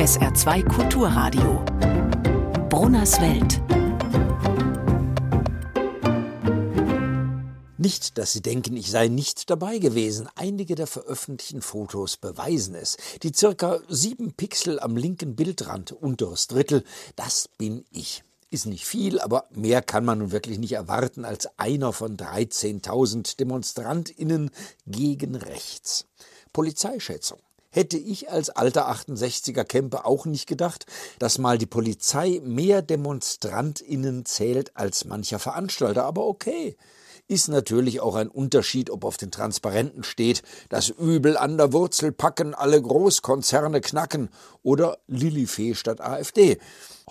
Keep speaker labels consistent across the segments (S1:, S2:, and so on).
S1: SR2 Kulturradio. Brunners Welt.
S2: Nicht, dass Sie denken, ich sei nicht dabei gewesen. Einige der veröffentlichten Fotos beweisen es. Die circa sieben Pixel am linken Bildrand, unteres Drittel, das bin ich. Ist nicht viel, aber mehr kann man nun wirklich nicht erwarten als einer von 13.000 DemonstrantInnen gegen rechts. Polizeischätzung. Hätte ich als alter 68er Camper auch nicht gedacht, dass mal die Polizei mehr DemonstrantInnen zählt als mancher Veranstalter, aber okay ist natürlich auch ein Unterschied, ob auf den Transparenten steht, das Übel an der Wurzel packen, alle Großkonzerne knacken oder Lilifee statt AfD.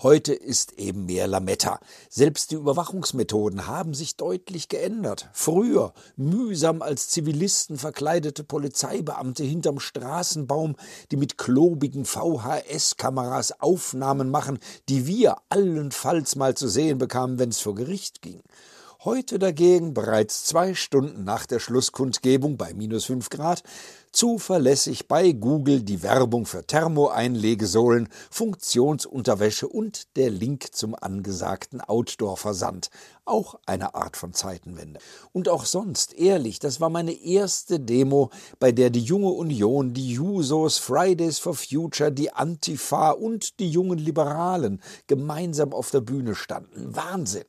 S2: Heute ist eben mehr Lametta. Selbst die Überwachungsmethoden haben sich deutlich geändert. Früher mühsam als Zivilisten verkleidete Polizeibeamte hinterm Straßenbaum, die mit klobigen VHS-Kameras Aufnahmen machen, die wir allenfalls mal zu sehen bekamen, wenn es vor Gericht ging. Heute dagegen, bereits zwei Stunden nach der Schlusskundgebung bei minus fünf Grad, zuverlässig bei Google die Werbung für Thermoeinlegesohlen, Funktionsunterwäsche und der Link zum angesagten Outdoor-Versand. Auch eine Art von Zeitenwende. Und auch sonst, ehrlich, das war meine erste Demo, bei der die junge Union, die Jusos, Fridays for Future, die Antifa und die jungen Liberalen gemeinsam auf der Bühne standen. Wahnsinn!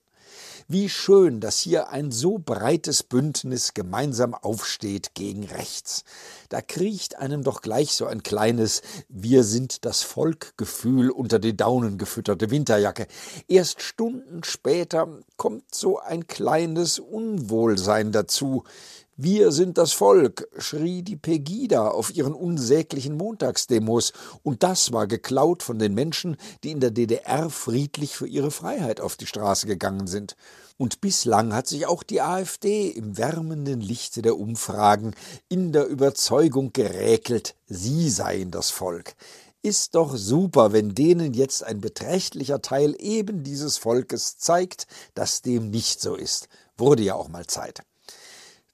S2: Wie schön, dass hier ein so breites Bündnis gemeinsam aufsteht gegen rechts. Da kriecht einem doch gleich so ein kleines Wir sind das Volk Gefühl unter die Daunen gefütterte Winterjacke. Erst Stunden später kommt so ein kleines Unwohlsein dazu. Wir sind das Volk, schrie die Pegida auf ihren unsäglichen Montagsdemos, und das war geklaut von den Menschen, die in der DDR friedlich für ihre Freiheit auf die Straße gegangen sind. Und bislang hat sich auch die AfD im wärmenden Lichte der Umfragen in der Überzeugung geräkelt, sie seien das Volk. Ist doch super, wenn denen jetzt ein beträchtlicher Teil eben dieses Volkes zeigt, dass dem nicht so ist. Wurde ja auch mal Zeit.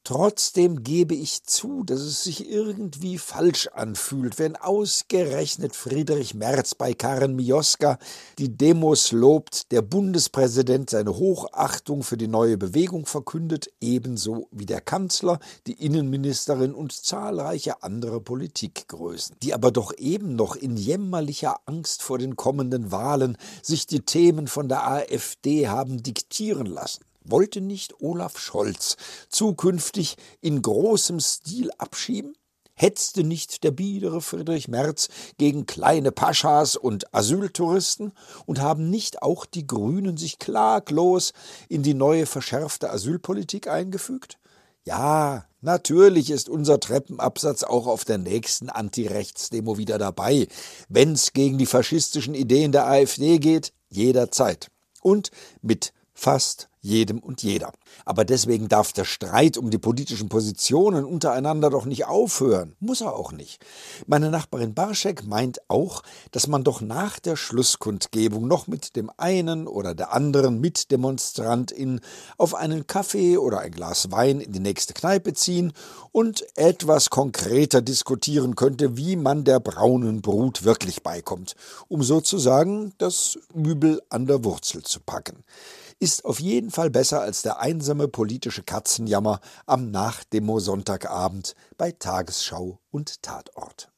S2: Trotzdem gebe ich zu, dass es sich irgendwie falsch anfühlt, wenn ausgerechnet Friedrich Merz bei Karen Mioska die Demos lobt, der Bundespräsident seine Hochachtung für die neue Bewegung verkündet, ebenso wie der Kanzler, die Innenministerin und zahlreiche andere Politikgrößen, die aber doch eben noch in jämmerlicher Angst vor den kommenden Wahlen sich die Themen von der AfD haben diktieren lassen. Wollte nicht Olaf Scholz zukünftig in großem Stil abschieben? Hetzte nicht der biedere Friedrich Merz gegen kleine Paschas und Asyltouristen? Und haben nicht auch die Grünen sich klaglos in die neue verschärfte Asylpolitik eingefügt? Ja, natürlich ist unser Treppenabsatz auch auf der nächsten Antirechtsdemo wieder dabei. Wenn's gegen die faschistischen Ideen der AfD geht, jederzeit. Und mit fast jedem und jeder. Aber deswegen darf der Streit um die politischen Positionen untereinander doch nicht aufhören. Muss er auch nicht. Meine Nachbarin Barschek meint auch, dass man doch nach der Schlusskundgebung noch mit dem einen oder der anderen Mitdemonstrantin auf einen Kaffee oder ein Glas Wein in die nächste Kneipe ziehen und etwas konkreter diskutieren könnte, wie man der braunen Brut wirklich beikommt, um sozusagen das Übel an der Wurzel zu packen ist auf jeden Fall besser als der einsame politische Katzenjammer am Nachdemo Sonntagabend bei Tagesschau und Tatort.